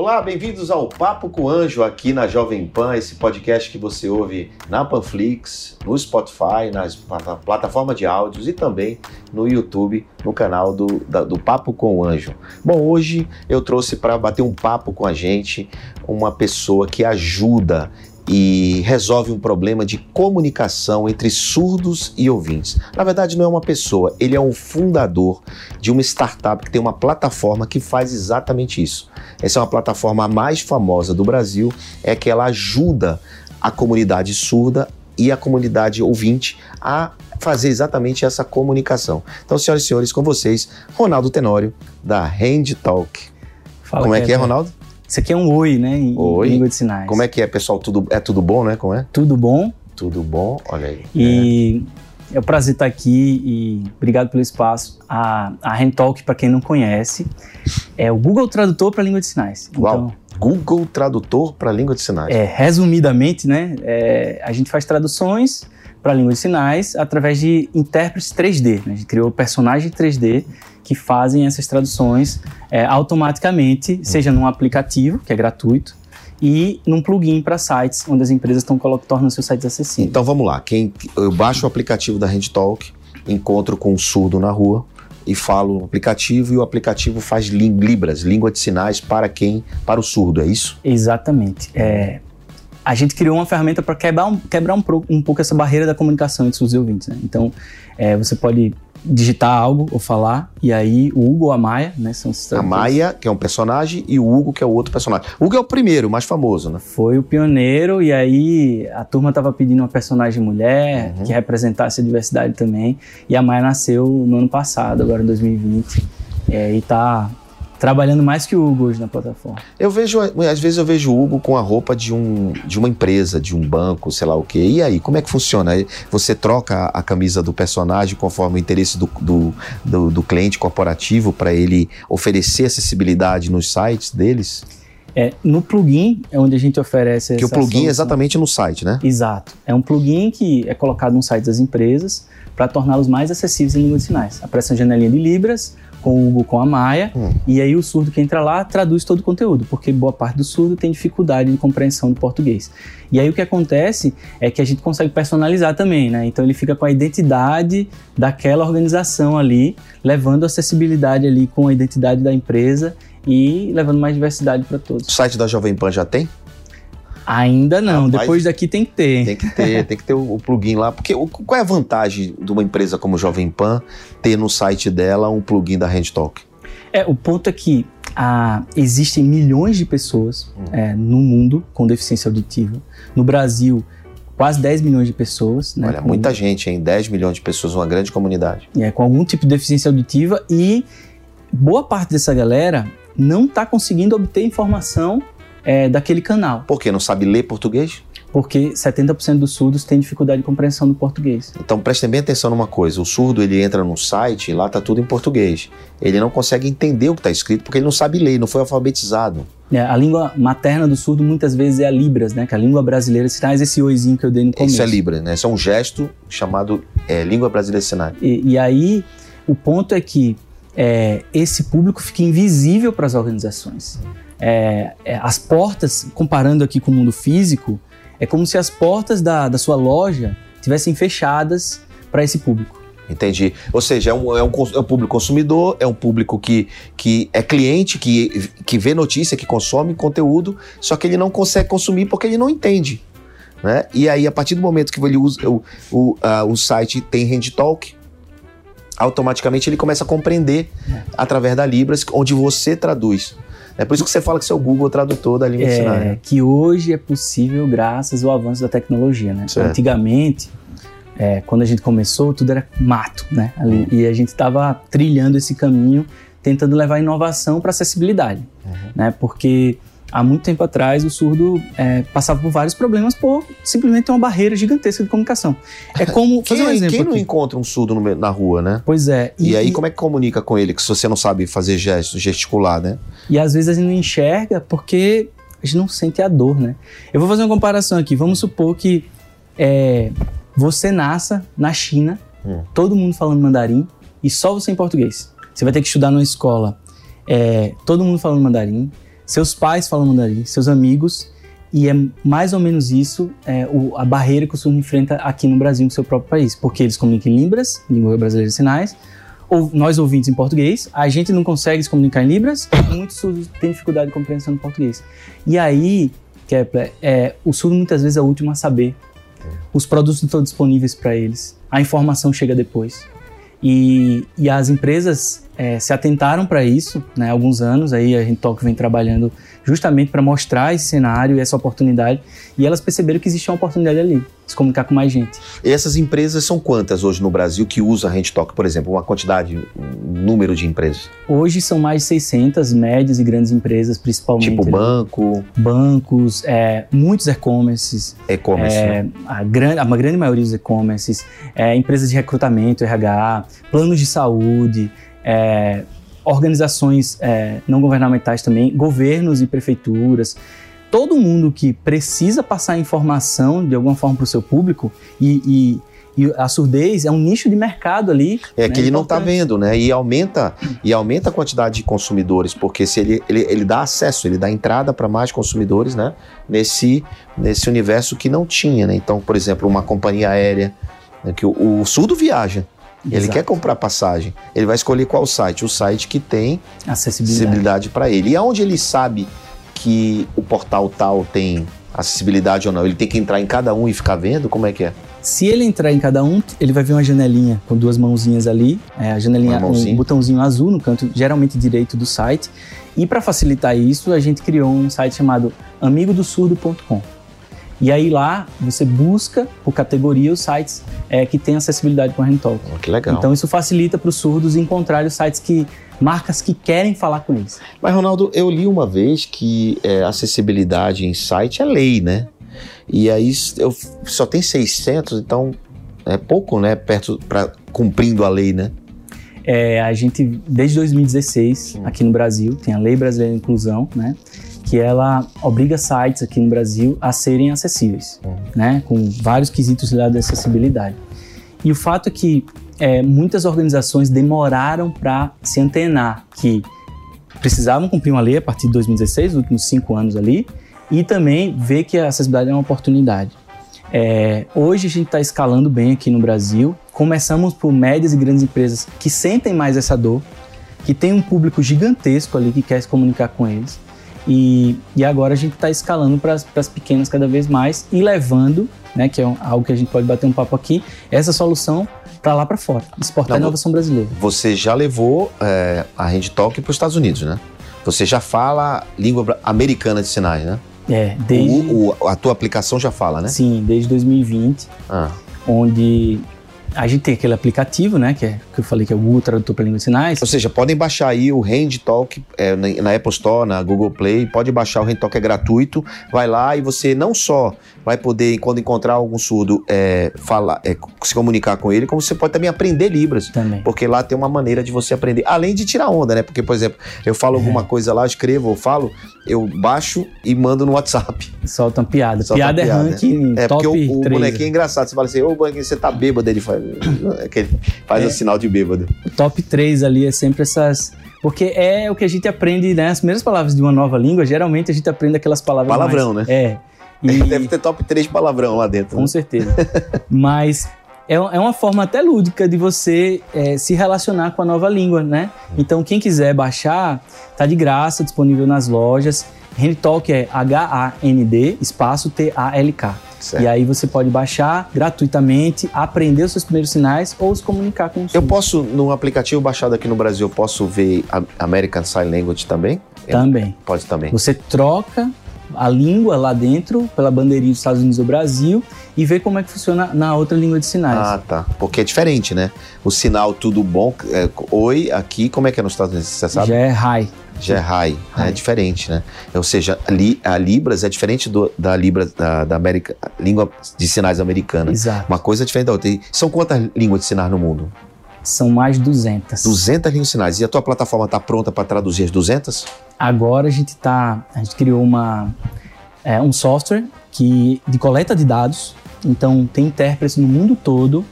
Olá, bem-vindos ao Papo com o Anjo aqui na Jovem Pan, esse podcast que você ouve na Panflix, no Spotify, nas plataformas de áudios e também no YouTube, no canal do, do Papo com o Anjo. Bom, hoje eu trouxe para bater um papo com a gente uma pessoa que ajuda e resolve um problema de comunicação entre surdos e ouvintes. Na verdade, não é uma pessoa, ele é um fundador de uma startup que tem uma plataforma que faz exatamente isso. Essa é uma plataforma mais famosa do Brasil, é que ela ajuda a comunidade surda e a comunidade ouvinte a fazer exatamente essa comunicação. Então, senhoras e senhores, com vocês, Ronaldo Tenório, da Hand Talk. Fala, Como é que é, Ronaldo? Isso aqui é um oi, né? Em oi. língua de sinais. Como é que é, pessoal? Tudo, é tudo bom, né? Como é? Tudo bom. Tudo bom, olha aí. E é, é um prazer estar aqui e obrigado pelo espaço. A, a Handtalk, para quem não conhece, é o Google Tradutor para língua de sinais. Uau. Então, Google Tradutor para língua de sinais. É, resumidamente, né? É, a gente faz traduções para língua de sinais através de intérpretes 3D. Né? A gente criou personagens 3D que fazem essas traduções é, automaticamente, seja num aplicativo, que é gratuito, e num plugin para sites onde as empresas estão tornando seus sites acessíveis. Então vamos lá, quem eu baixo o aplicativo da HandTalk, encontro com um surdo na rua e falo no aplicativo e o aplicativo faz libras, língua de sinais para quem, para o surdo, é isso? Exatamente. É, a gente criou uma ferramenta para quebrar, um, quebrar um, um, pouco essa barreira da comunicação entre os ouvintes. Né? Então, é, você pode digitar algo ou falar, e aí o Hugo ou a Maia, né? São a Maia, que é um personagem, e o Hugo, que é o outro personagem. O Hugo é o primeiro, o mais famoso, né? Foi o pioneiro, e aí a turma tava pedindo uma personagem mulher, uhum. que representasse a diversidade também, e a Maia nasceu no ano passado, agora em 2020, é, e tá trabalhando mais que o Hugo hoje na plataforma. Eu vejo, às vezes eu vejo o Hugo com a roupa de, um, de uma empresa, de um banco, sei lá o quê. E aí, como é que funciona? Você troca a camisa do personagem conforme o interesse do, do, do, do cliente corporativo para ele oferecer acessibilidade nos sites deles? É, no plugin é onde a gente oferece Que o plugin solução. é exatamente no site, né? Exato. É um plugin que é colocado no site das empresas para torná-los mais acessíveis em língua de sinais. Aparece uma janelinha de Libras, com o Hugo, com a Maia, hum. e aí o surdo que entra lá traduz todo o conteúdo, porque boa parte do surdo tem dificuldade de compreensão do português. E aí o que acontece é que a gente consegue personalizar também, né? Então ele fica com a identidade daquela organização ali, levando acessibilidade ali com a identidade da empresa e levando mais diversidade para todos. O site da Jovem Pan já tem? Ainda não, Rapaz, depois daqui tem que ter. Tem que ter, tem que ter o, o plugin lá. Porque o, qual é a vantagem de uma empresa como Jovem Pan ter no site dela um plugin da HandTalk? É, o ponto é que ah, existem milhões de pessoas hum. é, no mundo com deficiência auditiva. No Brasil, quase 10 milhões de pessoas. Né, Olha, com... muita gente, hein? 10 milhões de pessoas, uma grande comunidade. É, com algum tipo de deficiência auditiva e boa parte dessa galera não está conseguindo obter informação é, daquele canal. Por quê? Não sabe ler português? Porque 70% dos surdos têm dificuldade de compreensão do português. Então prestem bem atenção numa coisa: o surdo ele entra num site e lá tá tudo em português. Ele não consegue entender o que está escrito porque ele não sabe ler, não foi alfabetizado. É, a língua materna do surdo muitas vezes é a Libras, né? Que a língua brasileira sinais, esse oizinho que eu dei no começo. Isso é Libras, né? Isso é um gesto chamado é, língua brasileira sinais. E, e aí, o ponto é que é, esse público fica invisível para as organizações é, é, as portas, comparando aqui com o mundo físico, é como se as portas da, da sua loja tivessem fechadas para esse público. Entendi. Ou seja, é um, é um, é um público consumidor, é um público que, que é cliente, que, que vê notícia, que consome conteúdo, só que ele não consegue consumir porque ele não entende. Né? E aí, a partir do momento que ele usa o, o, uh, o site tem Hand Talk, automaticamente ele começa a compreender é. através da Libras, onde você traduz. É por isso que você fala que é o Google Tradutor da língua é, de sinais. Né? Que hoje é possível graças ao avanço da tecnologia. Né? Antigamente, é, quando a gente começou, tudo era mato, né? Ali, uhum. E a gente estava trilhando esse caminho, tentando levar inovação para acessibilidade, uhum. né? Porque há muito tempo atrás o surdo é, passava por vários problemas por simplesmente ter uma barreira gigantesca de comunicação. É como quem, um exemplo quem não aqui. encontra um surdo no, na rua, né? Pois é. E, e aí e, como é que comunica com ele, que se você não sabe fazer gestos, gesticular, né? E às vezes a gente não enxerga porque a gente não sente a dor, né? Eu vou fazer uma comparação aqui. Vamos supor que é, você nasça na China, hum. todo mundo falando mandarim e só você em português. Você vai ter que estudar numa escola, é, todo mundo falando mandarim, seus pais falam mandarim, seus amigos, e é mais ou menos isso é, o, a barreira que o surdo enfrenta aqui no Brasil, no seu próprio país, porque eles comunicam em Libras, língua brasileira de sinais, ou nós ouvintes em português, a gente não consegue se comunicar em Libras, muitos surdos têm dificuldade de compreensão do português. E aí, Kepler, é, o surdo muitas vezes é o último a saber os produtos não estão disponíveis para eles, a informação chega depois. E, e as empresas é, se atentaram para isso, né, há alguns anos, aí a gente vem trabalhando justamente para mostrar esse cenário e essa oportunidade, e elas perceberam que existia uma oportunidade ali se comunicar com mais gente. E essas empresas são quantas hoje no Brasil que usam a HandTalk, por exemplo? Uma quantidade, um número de empresas? Hoje são mais de 600 médias e grandes empresas, principalmente. Tipo banco? Bancos, é, muitos e-commerces. E-commerce, é, né? a, grande, a grande maioria dos e-commerces, é, empresas de recrutamento, RH, planos de saúde, é, organizações é, não governamentais também, governos e prefeituras todo mundo que precisa passar informação de alguma forma para o seu público e, e, e, a surdez é um nicho de mercado ali. É né, que ele não está vendo, né? E aumenta, e aumenta a quantidade de consumidores, porque se ele, ele, ele dá acesso, ele dá entrada para mais consumidores, né? Nesse, nesse universo que não tinha, né? Então, por exemplo, uma companhia aérea, né, que o, o surdo viaja. Exato. Ele quer comprar passagem. Ele vai escolher qual site? O site que tem acessibilidade para ele. E aonde ele sabe que o portal tal tem acessibilidade ou não? Ele tem que entrar em cada um e ficar vendo? Como é que é? Se ele entrar em cada um, ele vai ver uma janelinha com duas mãozinhas ali, é, a janelinha, um botãozinho azul no canto, geralmente direito do site. E para facilitar isso, a gente criou um site chamado amigodosurdo.com. E aí lá você busca por categoria os sites é, que têm acessibilidade com a HandTalk. Oh, que legal. Então isso facilita para os surdos encontrar os sites que marcas que querem falar com eles. Mas Ronaldo, eu li uma vez que é, acessibilidade em site é lei, né? E aí eu só tem 600, então é pouco, né? Perto para cumprindo a lei, né? É, a gente desde 2016 hum. aqui no Brasil tem a Lei Brasileira de Inclusão, né? Que ela obriga sites aqui no Brasil a serem acessíveis, uhum. né, com vários quesitos ligados à acessibilidade. E o fato é que é, muitas organizações demoraram para se antenar que precisavam cumprir uma lei a partir de 2016, os últimos cinco anos ali, e também ver que a acessibilidade é uma oportunidade. É, hoje a gente está escalando bem aqui no Brasil. Começamos por médias e grandes empresas que sentem mais essa dor, que tem um público gigantesco ali que quer se comunicar com eles. E, e agora a gente está escalando para as pequenas cada vez mais e levando, né, que é um, algo que a gente pode bater um papo aqui, essa solução para lá para fora, exportar Não, inovação brasileira. Você já levou é, a Hand Talk para os Estados Unidos, né? Você já fala língua americana de sinais, né? É, desde... O, o, a tua aplicação já fala, né? Sim, desde 2020, ah. onde a gente tem aquele aplicativo, né, que, é, que eu falei que é o Google Tradutor para Línguas de Sinais. Ou seja, podem baixar aí o Hand Talk é, na Apple Store, na Google Play, pode baixar o Hand Talk, é gratuito, vai lá e você não só vai poder, quando encontrar algum surdo, é, falar, é, se comunicar com ele, como você pode também aprender Libras. Também. Porque lá tem uma maneira de você aprender, além de tirar onda, né? Porque, por exemplo, eu falo é. alguma coisa lá, escrevo ou falo, eu baixo e mando no WhatsApp. Soltam piada. Solta piada, piada é ranking é, top porque o, o bonequinho é engraçado. Você fala assim, ô bonequinho, você tá bêbado. Ele faz, é faz é, o sinal de bêbado. O top 3 ali é sempre essas... Porque é o que a gente aprende, né? As primeiras palavras de uma nova língua, geralmente a gente aprende aquelas palavras Palavrão, mais, né? É. E... Deve ter top 3 palavrão lá dentro. Com né? certeza. Mas é, é uma forma até lúdica de você é, se relacionar com a nova língua, né? Então, quem quiser baixar, tá de graça, disponível nas lojas. HandTalk é H-A-N-D, espaço T-A-L-K. Certo. E aí você pode baixar gratuitamente, aprender os seus primeiros sinais ou se comunicar com o Eu posso, no aplicativo baixado aqui no Brasil, eu posso ver American Sign Language também? Também. Pode também. Você troca a língua lá dentro, pela bandeirinha dos Estados Unidos ou Brasil, e vê como é que funciona na outra língua de sinais. Ah, tá. Porque é diferente, né? O sinal tudo bom, é, oi, aqui, como é que é nos Estados Unidos? Você sabe? Já é high. Já é high, né? High. é diferente, né? Ou seja, a, li- a Libras é diferente do- da Libras da, da América, língua de sinais americana. Exato. Uma coisa é diferente da outra. E são quantas línguas de sinais no mundo? São mais 200. 200 línguas de sinais. E a tua plataforma está pronta para traduzir as 200? Agora a gente tá, a gente criou uma é, um software que de coleta de dados. Então tem intérpretes no mundo todo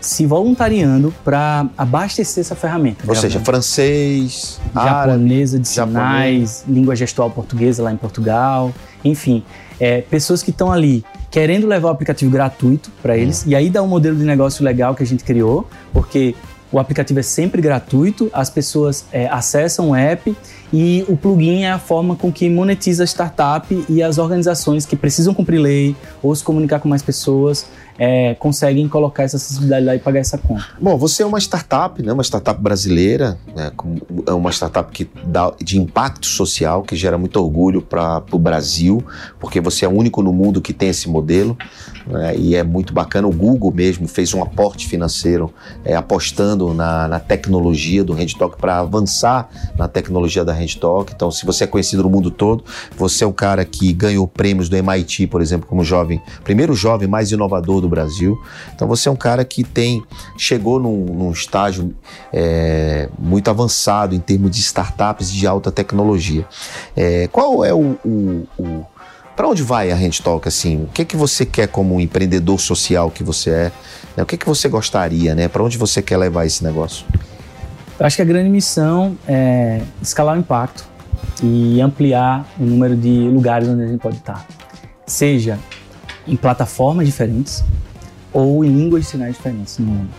se voluntariando para abastecer essa ferramenta. Ou seja, francês, árabe. japonesa de japonês. sinais, língua gestual portuguesa lá em Portugal, enfim, é, pessoas que estão ali querendo levar o aplicativo gratuito para eles e aí dá um modelo de negócio legal que a gente criou, porque o aplicativo é sempre gratuito, as pessoas é, acessam o app e o plugin é a forma com que monetiza a startup e as organizações que precisam cumprir lei ou se comunicar com mais pessoas é, conseguem colocar essa acessibilidade lá e pagar essa conta. Bom, você é uma startup, né? Uma startup brasileira, né? É uma startup que dá de impacto social, que gera muito orgulho para o Brasil, porque você é o único no mundo que tem esse modelo, né? E é muito bacana. O Google mesmo fez um aporte financeiro, é, apostando na, na tecnologia do HandTalk para avançar na tecnologia da HandTalk. Então, se você é conhecido no mundo todo, você é um cara que ganhou prêmios do MIT, por exemplo, como jovem, primeiro jovem mais inovador do Brasil. Então você é um cara que tem chegou num, num estágio é, muito avançado em termos de startups de alta tecnologia. É, qual é o, o, o para onde vai a HandTalk assim? O que que você quer como empreendedor social que você é? né? O que que você gostaria, né? Para onde você quer levar esse negócio? Eu acho que a grande missão é escalar o impacto e ampliar o número de lugares onde a gente pode estar. Seja em plataformas diferentes ou em línguas de sinais diferentes no mundo.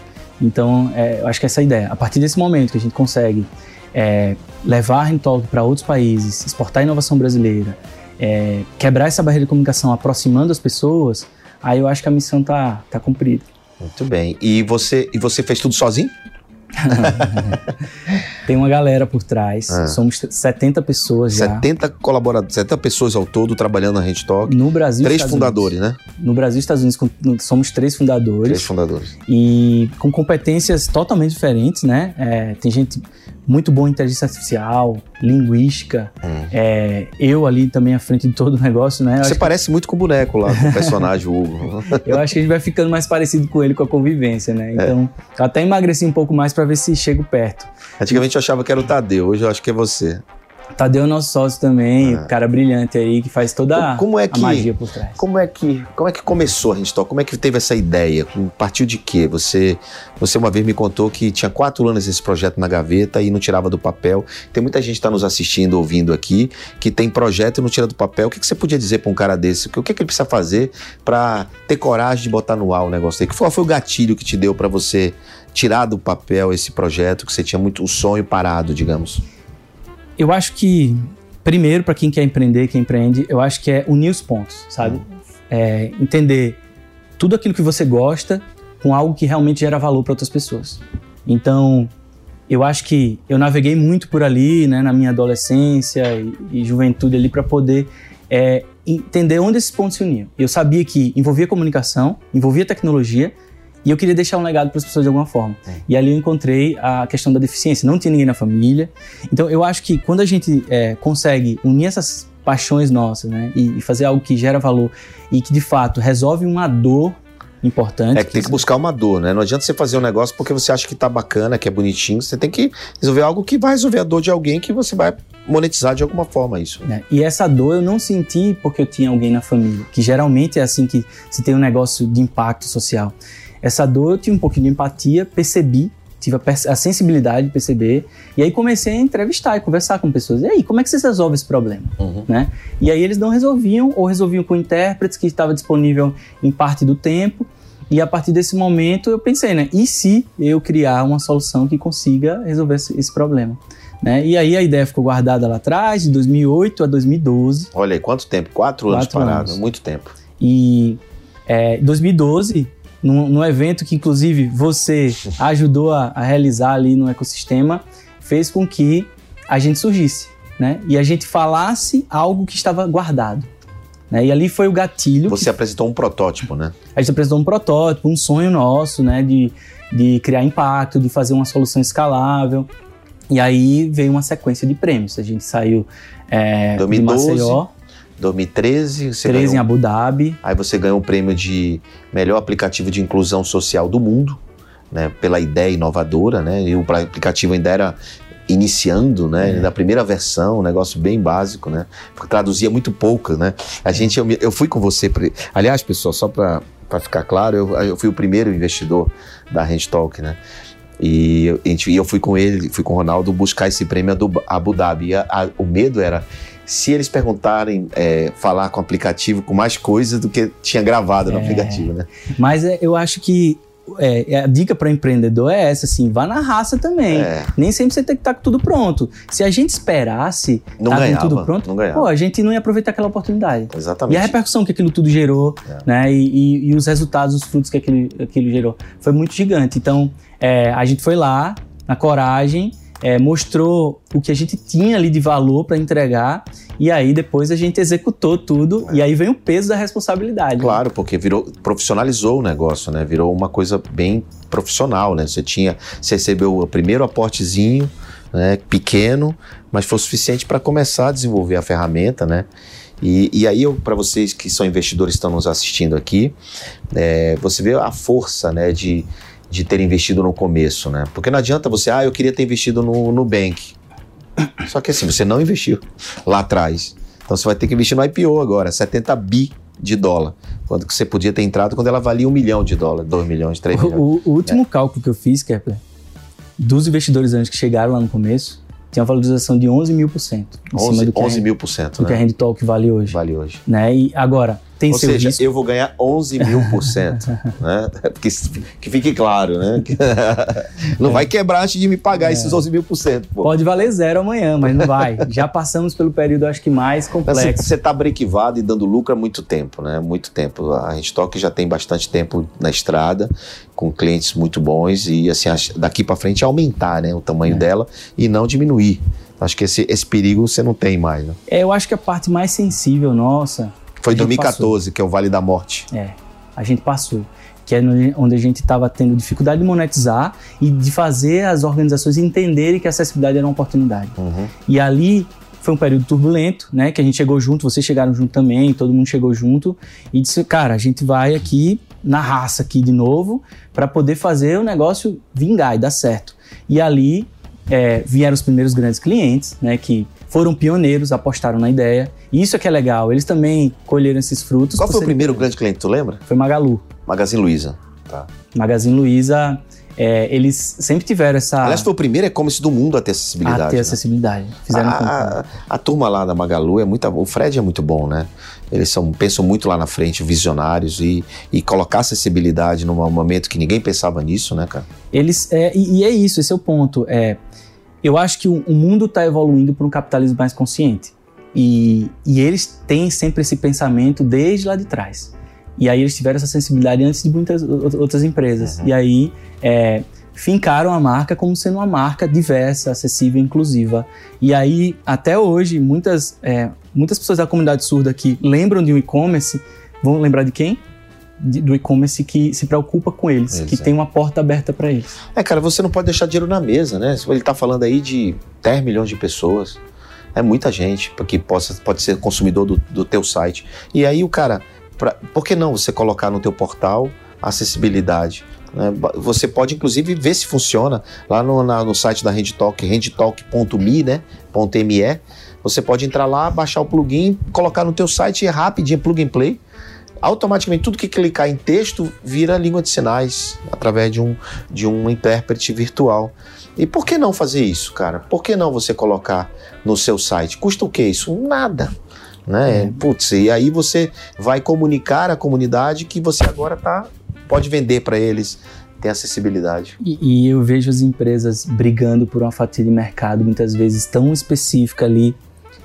Então, é, eu acho que essa é a ideia. A partir desse momento que a gente consegue é, levar a Rentalk para outros países, exportar a inovação brasileira, é, quebrar essa barreira de comunicação, aproximando as pessoas, aí eu acho que a missão tá, tá cumprida. Muito bem. E você e você fez tudo sozinho? Tem uma galera por trás, Ah. somos 70 pessoas já. 70 colaboradores, 70 pessoas ao todo trabalhando na HandTalk. No Brasil, Três Estados fundadores, Unidos. né? No Brasil e Estados Unidos somos três fundadores Três fundadores. e com competências totalmente diferentes, né? É, tem gente muito boa em inteligência artificial, linguística. Hum. é, eu ali também à frente de todo o negócio, né? Eu Você parece muito com o boneco lá, com o personagem, Hugo. que, eu acho que a gente vai ficando mais parecido com ele com a convivência, É. né? Então, eu até emagreci um pouco mais para ver se chego perto. Antigamente eu achava que era o Tadeu, hoje eu acho que é você. Tadeu é nosso sócio também, Ah. o cara brilhante aí que faz toda Como é a que- magia por trás. Como é que, como é que começou a HandTalk? Como é que teve essa ideia? Partiu de quê? Você, você uma vez me contou que tinha quatro anos esse projeto na gaveta e não tirava do papel. Tem muita gente que está nos assistindo, ouvindo aqui, que tem projeto e não tira do papel. O que, que você podia dizer para um cara desse? O que, o que que ele precisa fazer para ter coragem de botar no ar o negócio aí? Qual foi o gatilho que te deu para você tirar do papel esse projeto que você tinha muito um sonho parado, digamos? Eu acho que, primeiro, para quem quer empreender, quem empreende, eu acho que é unir os pontos, sabe? É entender tudo aquilo que você gosta com algo que realmente gera valor para outras pessoas. Então, eu acho que eu naveguei muito por ali, né, na minha adolescência e, e juventude ali, para poder é, entender onde esses pontos se uniam. Eu sabia que envolvia comunicação, envolvia tecnologia, e eu queria deixar um legado para as pessoas de alguma forma. E ali eu encontrei a questão da deficiência. Não tinha ninguém na família. Então eu acho que quando a gente é, consegue unir essas paixões nossas, né, e, e fazer algo que gera valor e que de fato resolve uma dor importante. É que tem que buscar uma dor, né? Não adianta você fazer um negócio porque você acha que tá bacana, que é bonitinho. Você tem que resolver algo que vai resolver a dor de alguém que você vai monetizar de alguma forma isso. né? E essa dor eu não senti porque eu tinha alguém na família, que geralmente é assim que se tem um negócio de impacto social. Essa dor eu tive um pouquinho de empatia, percebi, tive a, a sensibilidade de perceber, e aí comecei a entrevistar e conversar com pessoas. E aí, como é que vocês resolvem esse problema? Uhum. Né? E aí eles não resolviam, ou resolviam com intérpretes que estava disponível em parte do tempo. E a partir desse momento eu pensei, né? E se eu criar uma solução que consiga resolver esse, esse problema? Né? E aí a ideia ficou guardada lá atrás, de 2008 a 2012. Olha aí, quanto tempo? Quatro, anos Quatro parado, anos. muito tempo. E é, 2012, num, num evento que inclusive você ajudou a, a realizar ali no ecossistema, fez com que a gente surgisse, né? E a gente falasse algo que estava guardado. Né? E ali foi o gatilho. Você apresentou um protótipo, né? A gente apresentou um protótipo, um sonho nosso, né? De, de criar impacto, de fazer uma solução escalável. E aí veio uma sequência de prêmios. A gente saiu é, de 2012, Maceió, 2013, você 13 em ganhou, Abu Dhabi. aí você ganhou o prêmio de melhor aplicativo de inclusão social do mundo, né? Pela ideia inovadora, né? E o aplicativo ainda era iniciando, né? É. Da primeira versão, um negócio bem básico, né? Porque traduzia muito pouco, né? A gente, eu, eu fui com você, pre- aliás, pessoal, só para ficar claro, eu, eu fui o primeiro investidor da Hand Talk, né? E e eu fui com ele, fui com o Ronaldo buscar esse prêmio do Abu Dhabi. E a- a- o medo era se eles perguntarem, é, falar com o aplicativo com mais coisas do que tinha gravado no É. aplicativo, né? Mas é, eu acho que é, a dica para empreendedor é essa, assim, vá na raça também. É, Nem sempre você tem que estar com tudo pronto. Se a gente esperasse não estar ganhava, com tudo pronto, não ganhava. pô, a gente não ia aproveitar aquela oportunidade. E Exatamente. a repercussão que aquilo tudo gerou, É. né? E, e- e os resultados, os frutos que aquilo, aquilo gerou, foi muito gigante. Então, é, a gente foi lá, na coragem, é, mostrou o que a gente tinha ali de valor para entregar, e aí depois a gente executou tudo, e aí vem o peso da responsabilidade. né? Claro, porque virou, profissionalizou o negócio, né? Virou uma coisa bem profissional, né? Você tinha, você recebeu o primeiro aportezinho, né? Pequeno, mas foi suficiente para começar a desenvolver a ferramenta, né? E, e aí, para vocês que são investidores que estão nos assistindo aqui, é, você vê a força, né? De, de ter investido no começo, né? Porque não adianta você, ah, eu queria ter investido no Nubank. Só que assim, você não investiu lá atrás. Então você vai ter que investir no IPO agora, 70 bi de dólar. Quando que você podia ter entrado quando ela valia um milhão de dólar, dois milhões, três milhões. O, o último É. cálculo que eu fiz, Kepler, dos investidores anjos que chegaram lá no começo, tinha uma valorização de 11 mil por cento. em cima 11, do que, 11 a, mil por cento, do que a né? Hand Talk vale hoje. Vale hoje. Né? E agora, tem Ou seja, risco. eu vou ganhar 11 mil por cento, né? Porque, que fique claro, né? Não vai quebrar antes de me pagar esses 11 mil por cento, pô. Pode valer zero amanhã, mas não vai. Já passamos pelo período, acho que mais Mas complexo. Você está brequivado e dando lucro há muito tempo, né? Muito tempo. A Restock já tem bastante tempo na estrada, com clientes muito bons e assim daqui para frente aumentar, né, o tamanho É. dela e não diminuir. Acho que esse, esse perigo você não tem mais. Né? É, eu acho que a parte mais sensível nossa, Foi A gente 2014 que é o Vale da Morte. é, a gente passou. Que é onde a gente estava tendo dificuldade de monetizar e de fazer as organizações entenderem que a acessibilidade era uma oportunidade. Uhum. E ali foi um período turbulento, né? Que a gente chegou junto, vocês chegaram junto também, todo mundo chegou junto e disse, cara, a gente vai aqui na raça aqui de novo para poder fazer o negócio vingar e dar certo. E ali é, vieram os primeiros grandes clientes, né? Que foram pioneiros, apostaram na ideia. E isso é que é legal. Eles também colheram esses frutos. Qual foi o primeiro grande cliente, tu lembra? Foi Magalu. Magazine Luiza. Tá. Magazine Luiza, é, eles sempre tiveram essa Aliás, foi o primeiro e-commerce do mundo a ter acessibilidade. a ter né? acessibilidade. Fizeram a, a, a turma lá da Magalu é muito. O Fred é muito bom, né? Eles são, pensam muito lá na frente, visionários, e, e colocar acessibilidade num momento que ninguém pensava nisso, né, cara? Eles é, e, e é isso, esse é o ponto. É, eu acho que o, o mundo está evoluindo para um capitalismo mais consciente. E, e eles têm sempre esse pensamento desde lá de trás. E aí eles tiveram essa sensibilidade antes de muitas outras empresas. Uhum. E aí é, fincaram a marca como sendo uma marca diversa, acessível, inclusiva. E aí, até hoje, muitas, é, muitas pessoas da comunidade surda que lembram de um e-commerce vão lembrar de quem? De- do e-commerce que se preocupa com eles, que Exato. tem uma porta aberta para eles. É, cara, você não pode deixar dinheiro na mesa, né? Ele tá falando aí de 10 milhões de pessoas. É muita gente que possa, pode ser consumidor do, do teu site. E aí o cara, pra, por que não você colocar no teu portal acessibilidade? né? Você pode inclusive ver se funciona lá no, na- no site da Handtalk, handtalk.me, né? .me. Você pode entrar lá, baixar o plugin, colocar no teu site é rapidinho, plug and play. Automaticamente tudo que clicar em texto vira língua de sinais através de um, de um intérprete virtual. E por que não fazer isso, cara? Por que não você colocar no seu site? Custa o que isso? Nada. Né? É. Putz, e aí você vai comunicar à comunidade que você agora está pode vender para eles, tem acessibilidade. E, e, eu vejo as empresas brigando por uma fatia de mercado muitas vezes tão específica ali,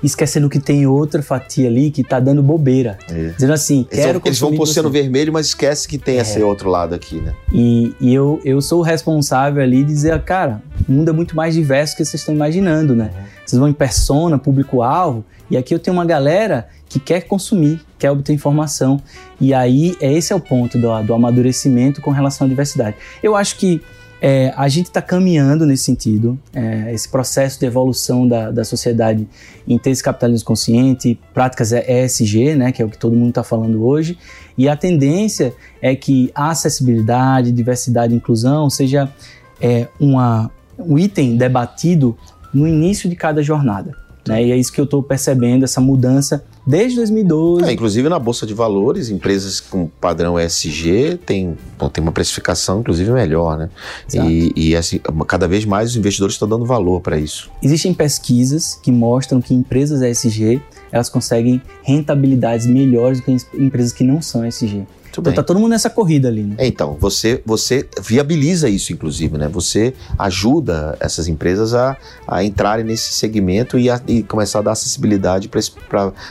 esquecendo que tem outra fatia ali que está dando bobeira. É. Dizendo assim, eles quero vão, Eles vão ser no vermelho, mas esquece que tem é. esse outro lado aqui, né? E, e, eu, eu sou o responsável ali de dizer, cara, o mundo é muito mais diverso do que vocês estão imaginando, né? Uhum. Vocês vão em persona, público-alvo, e aqui eu tenho uma galera que quer consumir, quer obter informação. E aí, é esse é o ponto do, do amadurecimento com relação à diversidade. Eu acho que é, a gente está caminhando nesse sentido, é, esse processo de evolução da, da sociedade em ter esse capitalismo consciente, práticas ESG, né, que é o que todo mundo está falando hoje, e a tendência é que a acessibilidade, diversidade e inclusão seja é, uma, um item debatido no início de cada jornada. Né? E é isso que eu estou percebendo, essa mudança desde 2012. É, inclusive na Bolsa de Valores, empresas com padrão ESG têm, tem uma precificação, inclusive, melhor, né? E, e, assim, cada vez mais os investidores estão dando valor para isso. Existem pesquisas que mostram que empresas ESG elas conseguem rentabilidades melhores do que empresas que não são ESG. Muito então bem. tá todo mundo nessa corrida ali, né? É, então, você, você viabiliza isso, inclusive, né? Você ajuda essas empresas a, a entrarem nesse segmento e, a, e começar a dar acessibilidade para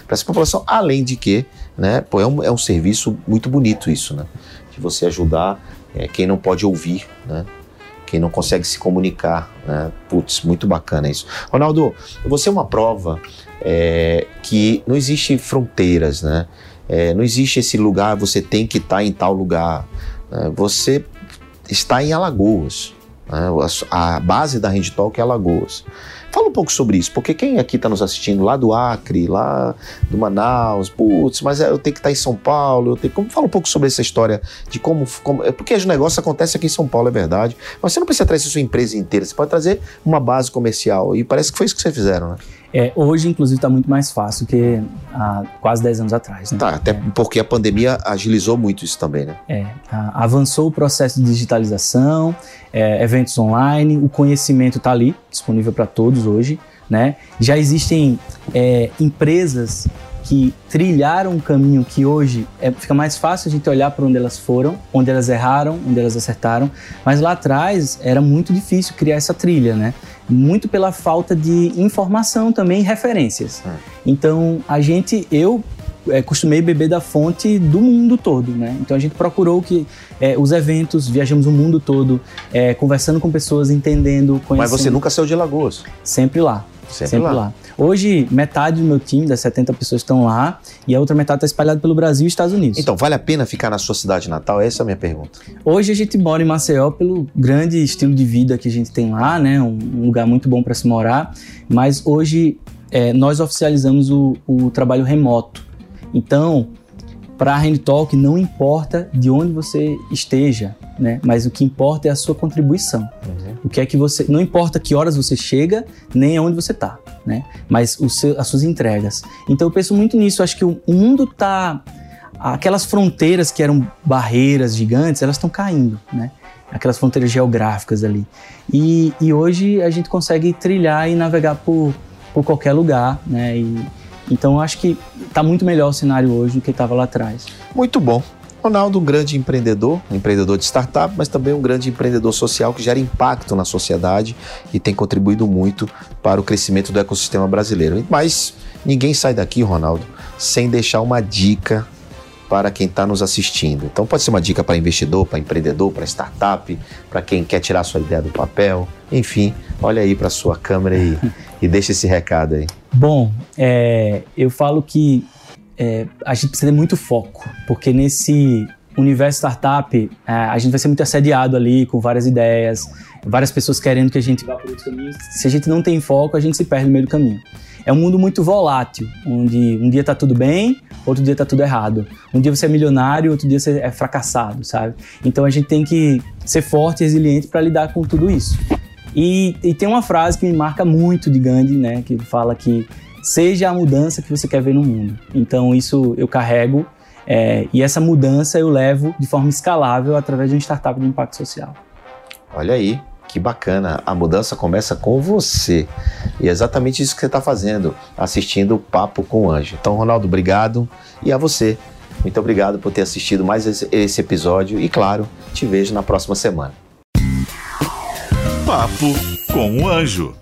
essa população, além de que, né, pô, é um, é um serviço muito bonito isso, né? De você ajudar é, quem não pode ouvir, né? Quem não consegue se comunicar, né? Putz, muito bacana isso. Ronaldo, você é uma prova é, que não existe fronteiras, né? É, não existe esse lugar, você tem que estar tá em tal lugar. É, você está em Alagoas. Né? A, a, base da Rede Talk é Alagoas. Fala um pouco sobre isso, porque quem aqui está nos assistindo lá do Acre, lá do Manaus, putz, mas eu tenho que estar tá em São Paulo, eu tenho como fala um pouco sobre essa história de como, como é porque os negócios acontecem aqui em São Paulo, é verdade. Mas você não precisa trazer sua empresa inteira, você pode trazer uma base comercial e parece que foi isso que vocês fizeram, né? É, hoje, inclusive, está muito mais fácil que há quase 10 anos atrás. Né? Tá, até é. porque a pandemia agilizou muito isso também, né? É, avançou o processo de digitalização, é, eventos online, o conhecimento está ali, disponível para todos hoje, né? Já existem é, empresas que trilharam um caminho que hoje é, fica mais fácil a gente olhar para onde elas foram, onde elas erraram, onde elas acertaram, mas lá atrás era muito difícil criar essa trilha, né? Muito pela falta de informação também e referências. Hum. Então a gente, eu é, costumei beber da fonte do mundo todo, né? Então a gente procurou que é, os eventos, viajamos o mundo todo, é, conversando com pessoas, entendendo, conhecendo. Mas você nunca saiu de Lagoas? Sempre lá. Sempre, sempre lá. lá. Hoje, metade do meu time, das 70 pessoas, estão lá e a outra metade está espalhada pelo Brasil e Estados Unidos. Então, vale a pena ficar na sua cidade natal? Essa é a minha pergunta. Hoje a gente mora em Maceió pelo grande estilo de vida que a gente tem lá, né? Um, lugar muito bom para se morar. Mas hoje é, nós oficializamos o, o trabalho remoto. Então, para a Hand Talk, não importa de onde você esteja, né? Mas o que importa é a sua contribuição. Uhum. O que é que você, não importa que horas você chega, nem aonde você está, né? Mas seu, as suas entregas. Então eu penso muito nisso. Acho que o mundo está, aquelas fronteiras que eram barreiras gigantes, elas estão caindo, né? Aquelas fronteiras geográficas ali. E, e hoje a gente consegue trilhar e navegar por, por qualquer lugar, né? E, então eu acho que está muito melhor o cenário hoje do que estava lá atrás. Muito bom. Ronaldo, um grande empreendedor, um empreendedor de startup, mas também um grande empreendedor social que gera impacto na sociedade e tem contribuído muito para o crescimento do ecossistema brasileiro. Mas ninguém sai daqui, Ronaldo, sem deixar uma dica para quem está nos assistindo. Então pode ser uma dica para investidor, para empreendedor, para startup, para quem quer tirar sua ideia do papel. Enfim, olha aí para sua câmera e, e deixa esse recado aí. Bom, é, eu falo que é, a gente precisa ter muito foco, porque nesse universo startup é, a gente vai ser muito assediado ali com várias ideias, várias pessoas querendo que a gente vá por outros caminhos. Se a gente não tem foco, a gente se perde no meio do caminho. É um mundo muito volátil, onde um dia tá tudo bem, outro dia tá tudo errado. Um dia você é milionário, outro dia você é fracassado, sabe? Então a gente tem que ser forte e resiliente para lidar com tudo isso. E, e, tem uma frase que me marca muito de Gandhi, né, que fala que seja a mudança que você quer ver no mundo. Então, isso eu carrego é, e essa mudança eu levo de forma escalável através de uma startup de impacto social. Olha aí, que bacana. A mudança começa com você. E é exatamente isso que você está fazendo, assistindo o Papo com o Anjo. Então, Ronaldo, obrigado. E a você Muito obrigado por ter assistido mais esse, esse episódio e, claro, te vejo na próxima semana. Papo com o Anjo.